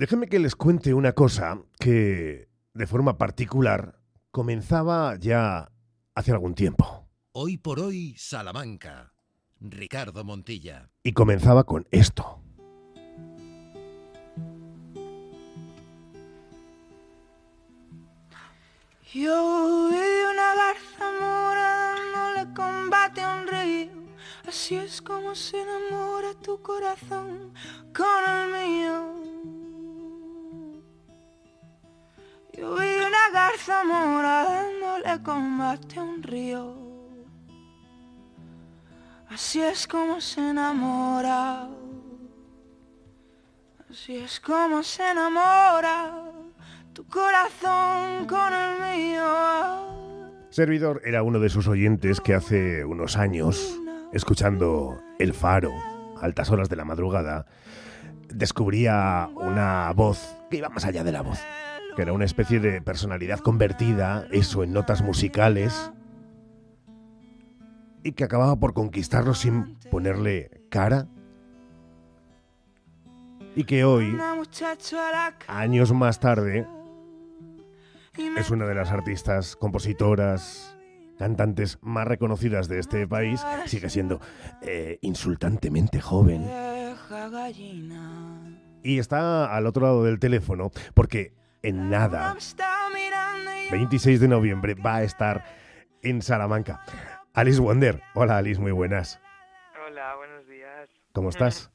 Déjenme que les cuente una cosa que, de forma particular, comenzaba ya hace algún tiempo. Hoy por hoy, Salamanca. Ricardo Montilla. Y comenzaba con esto. Yo vi una garza mora dándole combate a un río. Así es como se enamora tu corazón con el mío. Yo vi una garza mora dándole combate a un río. Así es como se enamora. Así es como se enamora tu corazón con el mío. Servidor era uno de sus oyentes que hace unos años, escuchando El Faro, a altas horas de la madrugada, descubría una voz que iba más allá de la voz, que era una especie de personalidad convertida, eso en notas musicales, y que acababa por conquistarlo sin ponerle cara. Y que hoy, años más tarde, es una de las artistas, compositoras, cantantes más reconocidas de este país. Sigue siendo eh, insultantemente joven. Y está al otro lado del teléfono porque en nada, Me está mirando y yo 26 de noviembre, va a estar en Salamanca. Alice Wonder. Hola Alice, muy buenas. Hola, buenos días. ¿Cómo estás?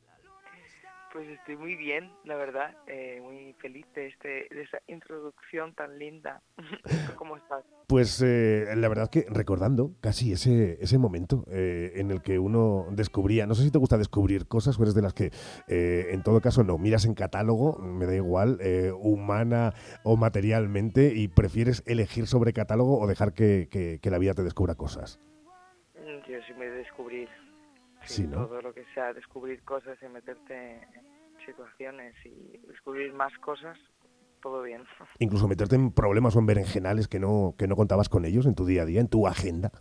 Pues estoy muy bien, la verdad, eh, muy feliz de, este, de esa introducción tan linda. ¿Tú ¿Cómo estás? Pues eh, la verdad que recordando casi ese, ese momento eh, en el que uno descubría, no sé si te gusta descubrir cosas o eres de las que eh, en todo caso no, miras en catálogo, me da igual, eh, humana o materialmente, y prefieres elegir sobre catálogo o dejar que, que- que la vida te descubra cosas. Mm, Yo sí me de descubrir. Sí, ¿no? Todo lo que sea descubrir cosas y meterte en situaciones y descubrir más cosas, todo bien. Incluso meterte en problemas o en berenjenales que no, que no contabas con ellos en tu día a día, en tu agenda.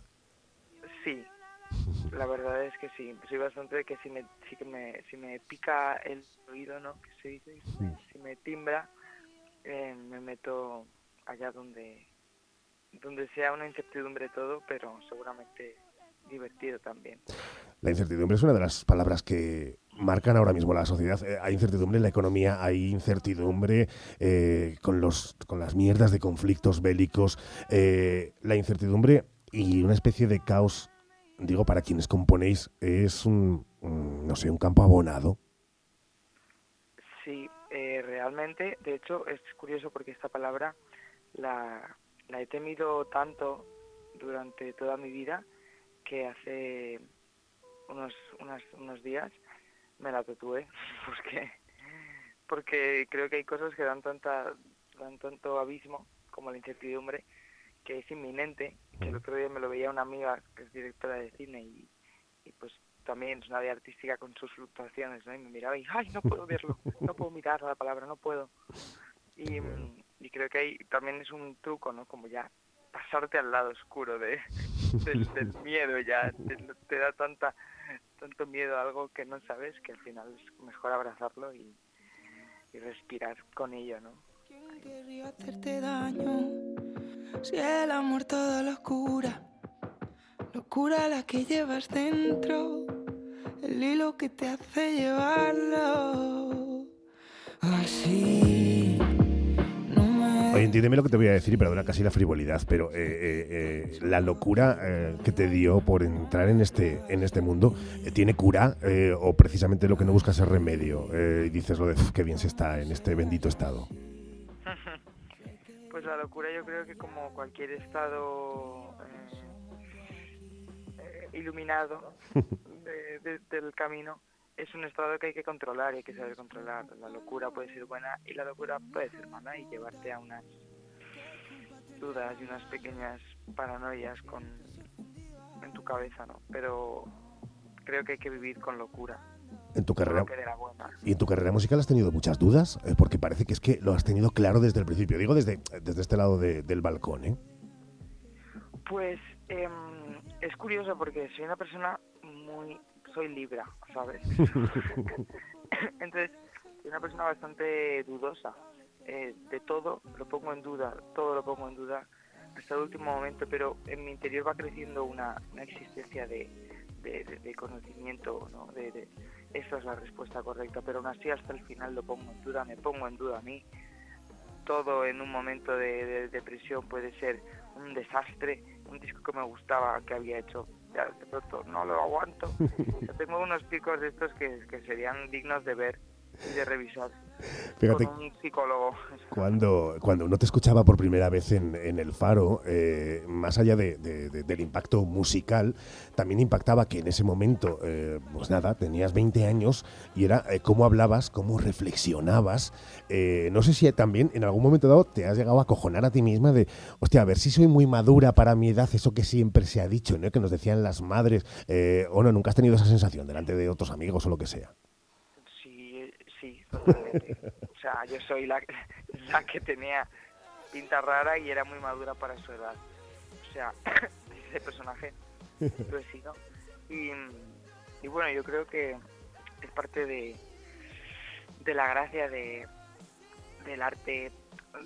Sí, la verdad es que sí. Soy bastante de que si me, sí que me, si me pica el oído, ¿no? Que se dice, si me- si me timbra, eh, me meto allá donde, donde sea una incertidumbre todo, pero seguramente divertido también. La incertidumbre es una de las palabras que marcan ahora mismo la sociedad. Eh, hay incertidumbre en la economía, hay incertidumbre eh, con, los, con las mierdas de conflictos bélicos, eh, la incertidumbre y una especie de caos, digo, para quienes componéis, es un, no sé, un campo abonado. Sí, eh, realmente, de hecho, es curioso porque esta palabra la, la he temido tanto durante toda mi vida que hace unos, unas- unos días me la tatué porque, porque creo que hay cosas que dan, tanta, dan tanto abismo como la incertidumbre que es inminente. Que el otro día me lo veía una amiga que es directora de cine y, y pues también es una área artística con sus fluctuaciones, ¿no? Y me miraba y, ay, no puedo verlo, no puedo mirar la palabra, no puedo. Y, mm, y creo que ahí también es un truco, ¿no? Como ya pasarte al lado oscuro de, del, del miedo, ya te, te da tanta tanto miedo a algo que no sabes que al final es mejor abrazarlo y, respirar con ello, ¿no? ¿Quién querría hacerte daño? Si el amor todo lo cura, locura la que llevas dentro, el hilo que te hace llevarlo. Así, Oye, entiéndeme lo que te voy a decir perdona casi la frivolidad, pero eh, eh, eh, la locura eh, que te dio por entrar en este, en este mundo, ¿tiene cura o precisamente lo que no buscas es remedio? Y dices lo de "Uf, qué bien se está en este bendito estado. Pues la locura yo creo que como cualquier estado iluminado de- de- del camino, es un estado que hay que controlar y hay que saber controlar. La locura puede ser buena y la locura puede ser mala y llevarte a unas dudas y unas pequeñas paranoias con en tu cabeza, ¿no? Pero creo que hay que vivir con locura, En tu carrera. ¿Y en tu carrera musical has tenido muchas dudas? Eh, porque parece que es que lo has tenido claro desde el principio. Digo desde, desde este lado de- del balcón, ¿eh? Pues em, es curioso porque soy una persona muy... soy libra, ¿sabes? Entonces, soy una persona bastante dudosa. Eh, de todo lo pongo en duda, todo lo pongo en duda hasta el último momento, pero en mi interior va creciendo una, una existencia de, de, conocimiento, ¿no? De, esa es la respuesta correcta, pero aún así hasta el final lo pongo en duda, me pongo en duda a mí. Todo en un momento de, depresión puede ser un desastre, un disco que me gustaba, que había hecho, ya de pronto no lo aguanto. tengo unos picos de estos que, que serían dignos de ver y de revisar. Fíjate, con un psicólogo. Cuando, cuando uno te escuchaba por primera vez en, en El Faro, eh, más allá de, del impacto musical, también impactaba que en ese momento, eh, pues nada, tenías 20 años y era eh, cómo hablabas, cómo reflexionabas. no sé si también en algún momento dado te has llegado a cojonar a ti misma de, hostia, a ver si soy muy madura para mi edad, eso que siempre se ha dicho, ¿no? que nos decían las madres, o no, nunca has tenido esa sensación delante de otros amigos o lo que sea. O sea, yo soy la, la que tenía pinta rara y era muy madura para su edad. O sea, ese personaje lo he sido. Y, y bueno, yo creo que es parte de, de la gracia de, del arte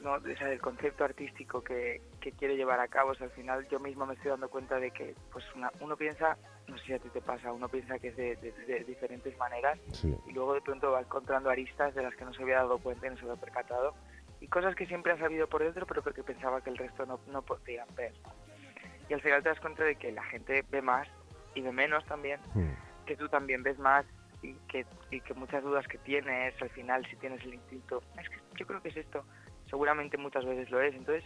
no, o sea, del concepto artístico que, que quiere llevar a cabo. al final yo mismo me estoy dando cuenta de que pues uno piensa, no sé si a ti te pasa, uno piensa que es de, diferentes maneras y luego de pronto va encontrando aristas de las que no se había dado cuenta y no se había percatado y cosas que siempre ha sabido por dentro pero que pensaba que el resto no, no podían ver. Y al final te das cuenta de que la gente ve más y ve menos también, hmm. que tú también ves más y que, y que muchas dudas que tienes, al final si tienes el instinto, es que yo creo que es esto, seguramente muchas veces lo es. Entonces,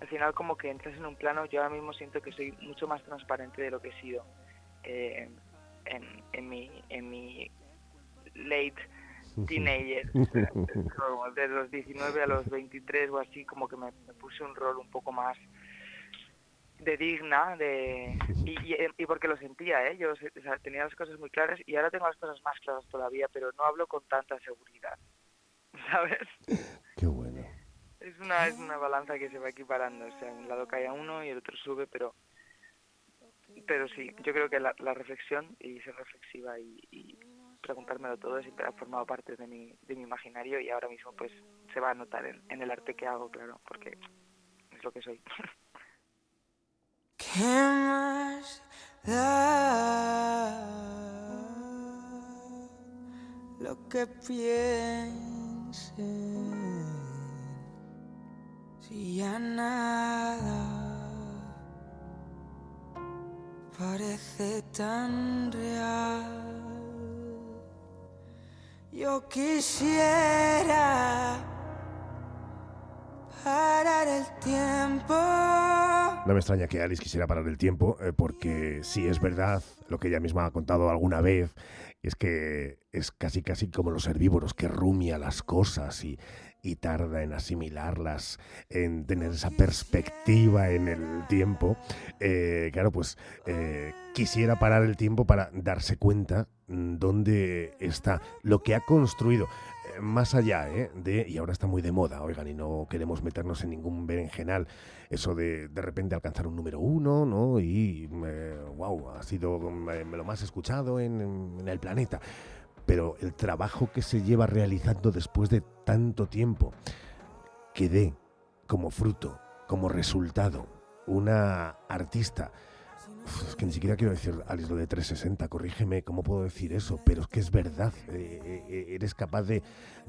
al final como que entras en un plano, yo ahora mismo siento que soy mucho más transparente de lo que he sido eh, en, en, mi, en mi late teenager, de los 19 a los 23 o así, como que me, puse un rol un poco más de digna de y, y, porque lo sentía ¿eh? yo tenía las cosas muy claras y ahora tengo las cosas más claras todavía pero no hablo con tanta seguridad sabes qué bueno es una, es una balanza que se va equiparando, o sea, un lado cae a uno y el otro sube, pero pero sí, yo creo que la, reflexión y ser reflexiva y, preguntármelo todo siempre ha formado parte de mi, de mi imaginario y ahora mismo pues se va a notar en, en el arte que hago, claro, porque es lo que soy. ¿Qué más lo que piense? Nada parece tan real, yo quisiera parar el tiempo. No me extraña que Alice quisiera parar el tiempo, eh, porque si es verdad lo que ella misma ha contado alguna vez, es que es casi casi como los herbívoros que rumia las cosas y y tarda en asimilarlas, en tener esa perspectiva en el tiempo, eh, claro, pues eh, quisiera parar el tiempo para darse cuenta mm, dónde está lo que ha construido. Eh, más allá de, y ahora está muy de moda, oigan, y no queremos meternos en ningún berenjenal, eso de de repente alcanzar un número uno, ¿no? Y, wow, ha sido lo más escuchado en, en el planeta pero el trabajo que se lleva realizando después de tanto tiempo, que dé como fruto, como resultado, una artista es que ni siquiera quiero decir, Alice, lo de 360, corrígeme, ¿cómo puedo decir eso? Pero es que es verdad, eh, eh, eh, eres capaz de,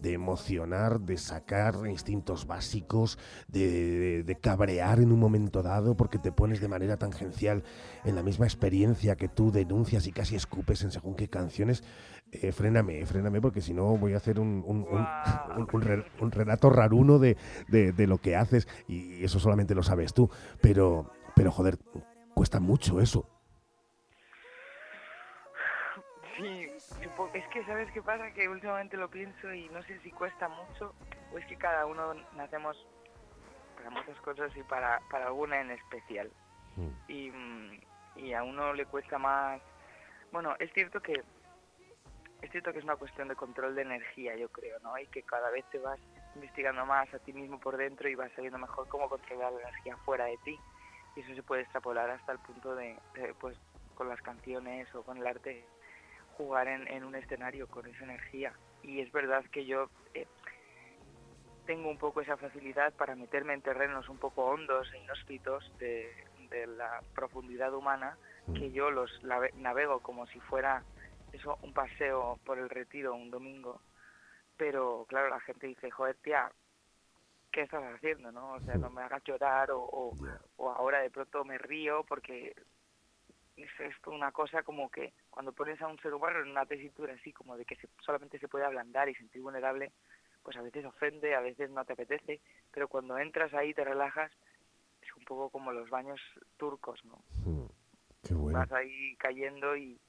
emocionar, de sacar instintos básicos, de, cabrear en un momento dado porque te pones de manera tangencial en la misma experiencia que tú denuncias y casi escupes en según qué canciones. fréname, fréname, porque si no voy a hacer un, un, un, relato raruno de, de, lo que haces y eso solamente lo sabes tú. Pero, pero joder, cuesta mucho eso. Sí, es que sabes qué pasa, que últimamente lo pienso y no sé si cuesta mucho o es que cada uno nacemos para muchas cosas y para, para alguna en especial. Mm. Y, y a uno le cuesta más... Bueno, es cierto que es cierto que es una cuestión de control de energía, yo creo, ¿no? Y que cada vez te vas investigando más a ti mismo por dentro y vas sabiendo mejor cómo controlar la energía fuera de ti y eso se puede extrapolar hasta el punto de, pues con las canciones o con el arte jugar en, un escenario con esa energía. Y es verdad que yo eh, tengo un poco esa facilidad para meterme en terrenos un poco hondos e inhóspitos de, de la profundidad humana que yo los navego como si fuera eso un paseo por el retiro un domingo. Pero claro la gente dice joder tía qué estás haciendo no o sea no me hagas llorar o, o, ahora de pronto me río porque es, esto una cosa como que cuando pones a un ser humano en una tesitura así como de que solamente se puede ablandar y sentir vulnerable pues a veces ofende a veces no te apetece pero cuando entras ahí te relajas es un poco como los baños turcos no hmm. Vas ahí cayendo y,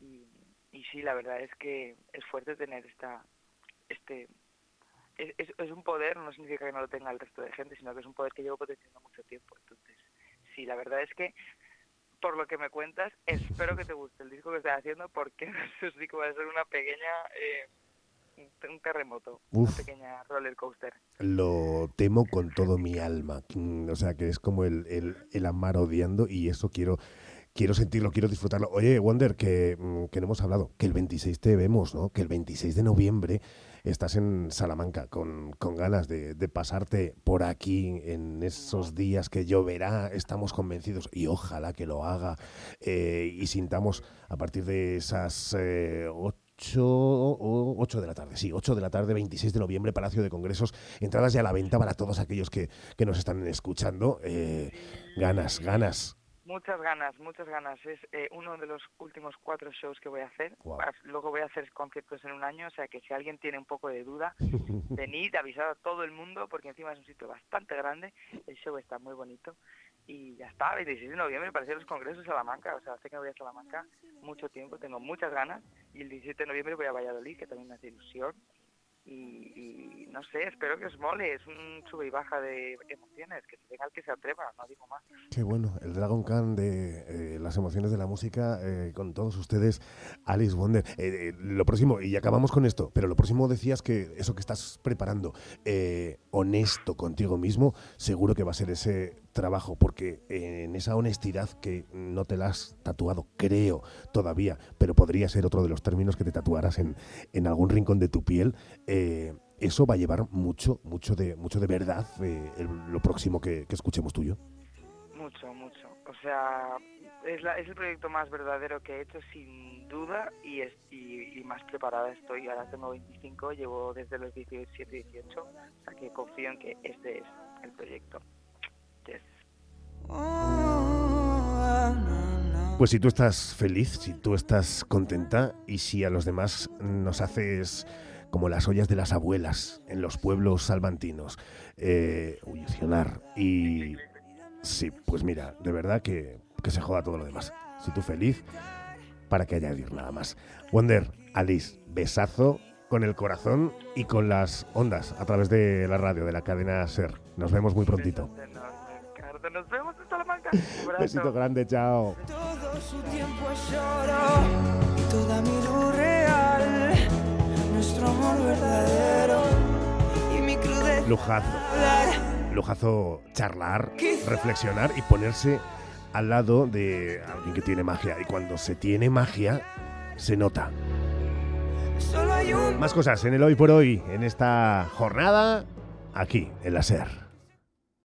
y, sí, la verdad es que es fuerte tener esta este es, es, un poder, no significa que no lo tenga el resto de gente, sino que es un poder que llevo potenciando mucho tiempo. Entonces, sí, la verdad es que por lo que me cuentas, espero que te guste el disco que estoy haciendo porque eso sí que va a ser una pequeña eh, un terremoto, una pequeña roller coaster. Lo temo con todo mi alma, mm, o sea que es como el, el, el amar odiando y eso quiero quiero sentirlo, quiero disfrutarlo. Oye, Wonder, que, mm, que, no hemos hablado, que el 26 te vemos, ¿no? Que el 26 de noviembre estás en Salamanca con, con ganas de, de, pasarte por aquí en esos días que lloverá, estamos convencidos y ojalá que lo haga eh, y sintamos a partir de esas... Eh, 8, 8 de la tarde, sí, 8 de la tarde, 26 de noviembre, Palacio de Congresos, entradas ya a la venta para todos aquellos que, que nos están escuchando. Eh, ganas, ganas, Muchas ganas, muchas ganas. Es eh, uno de los últimos cuatro shows que voy a hacer. Luego voy a hacer conciertos en un año, o sea que si alguien tiene un poco de duda, venid, avisad a todo el mundo, porque encima es un sitio bastante grande, el show está muy bonito. Y ya está, 26 de noviembre para hacer los congresos Salamanca, o sea, sé que voy a Salamanca mucho tiempo, tengo muchas ganas, y el 17 de noviembre voy a Valladolid, que también me hace ilusión y, no sé, espero que os mole, es un sube y baja de emociones, que se venga el que se atreva, no digo más. Qué bueno, el Dragon Khan de eh, las emociones de la música eh, con todos ustedes, Alice Wonder. Eh, lo próximo, y acabamos con esto, pero lo próximo decías que eso que estás preparando, honesto contigo mismo, seguro que va a ser ese trabajo, porque en esa honestidad que no te la has tatuado, creo todavía, pero podría ser otro de los términos que te tatuaras en, en algún rincón de tu piel, eh, eso va a llevar mucho, mucho de, mucho de verdad eh, lo próximo que, escuchemos tuyo. Mucho, mucho. O sea, es, la, es el proyecto más verdadero que he hecho sin duda y, es, y, más preparada estoy. Ahora tengo 25, llevo desde los 17, 18, o sea que confío en que este es el proyecto. Pues si tú estás feliz, si tú estás contenta y si a los demás nos haces como las ollas de las abuelas en los pueblos salmantinos, eh, Y sí, pues mira, de verdad que, que se joda todo lo demás. Si tú feliz, para que añadir nada más. Wonder, Alice, besazo con el corazón y con las ondas a través de la radio, de la cadena SER. Nos vemos muy prontito. Nos vemos en Salamanca. Un besito grande, chao. Todo su tiempo es oro, toda mi luz real, nuestro amor verdadero y mi crudeza. Lujazo. Lujazo charlar, reflexionar y ponerse al lado de alguien que tiene magia. Y cuando se tiene magia, se nota. Más cosas en el hoy por hoy, en esta jornada, aquí, en la SER.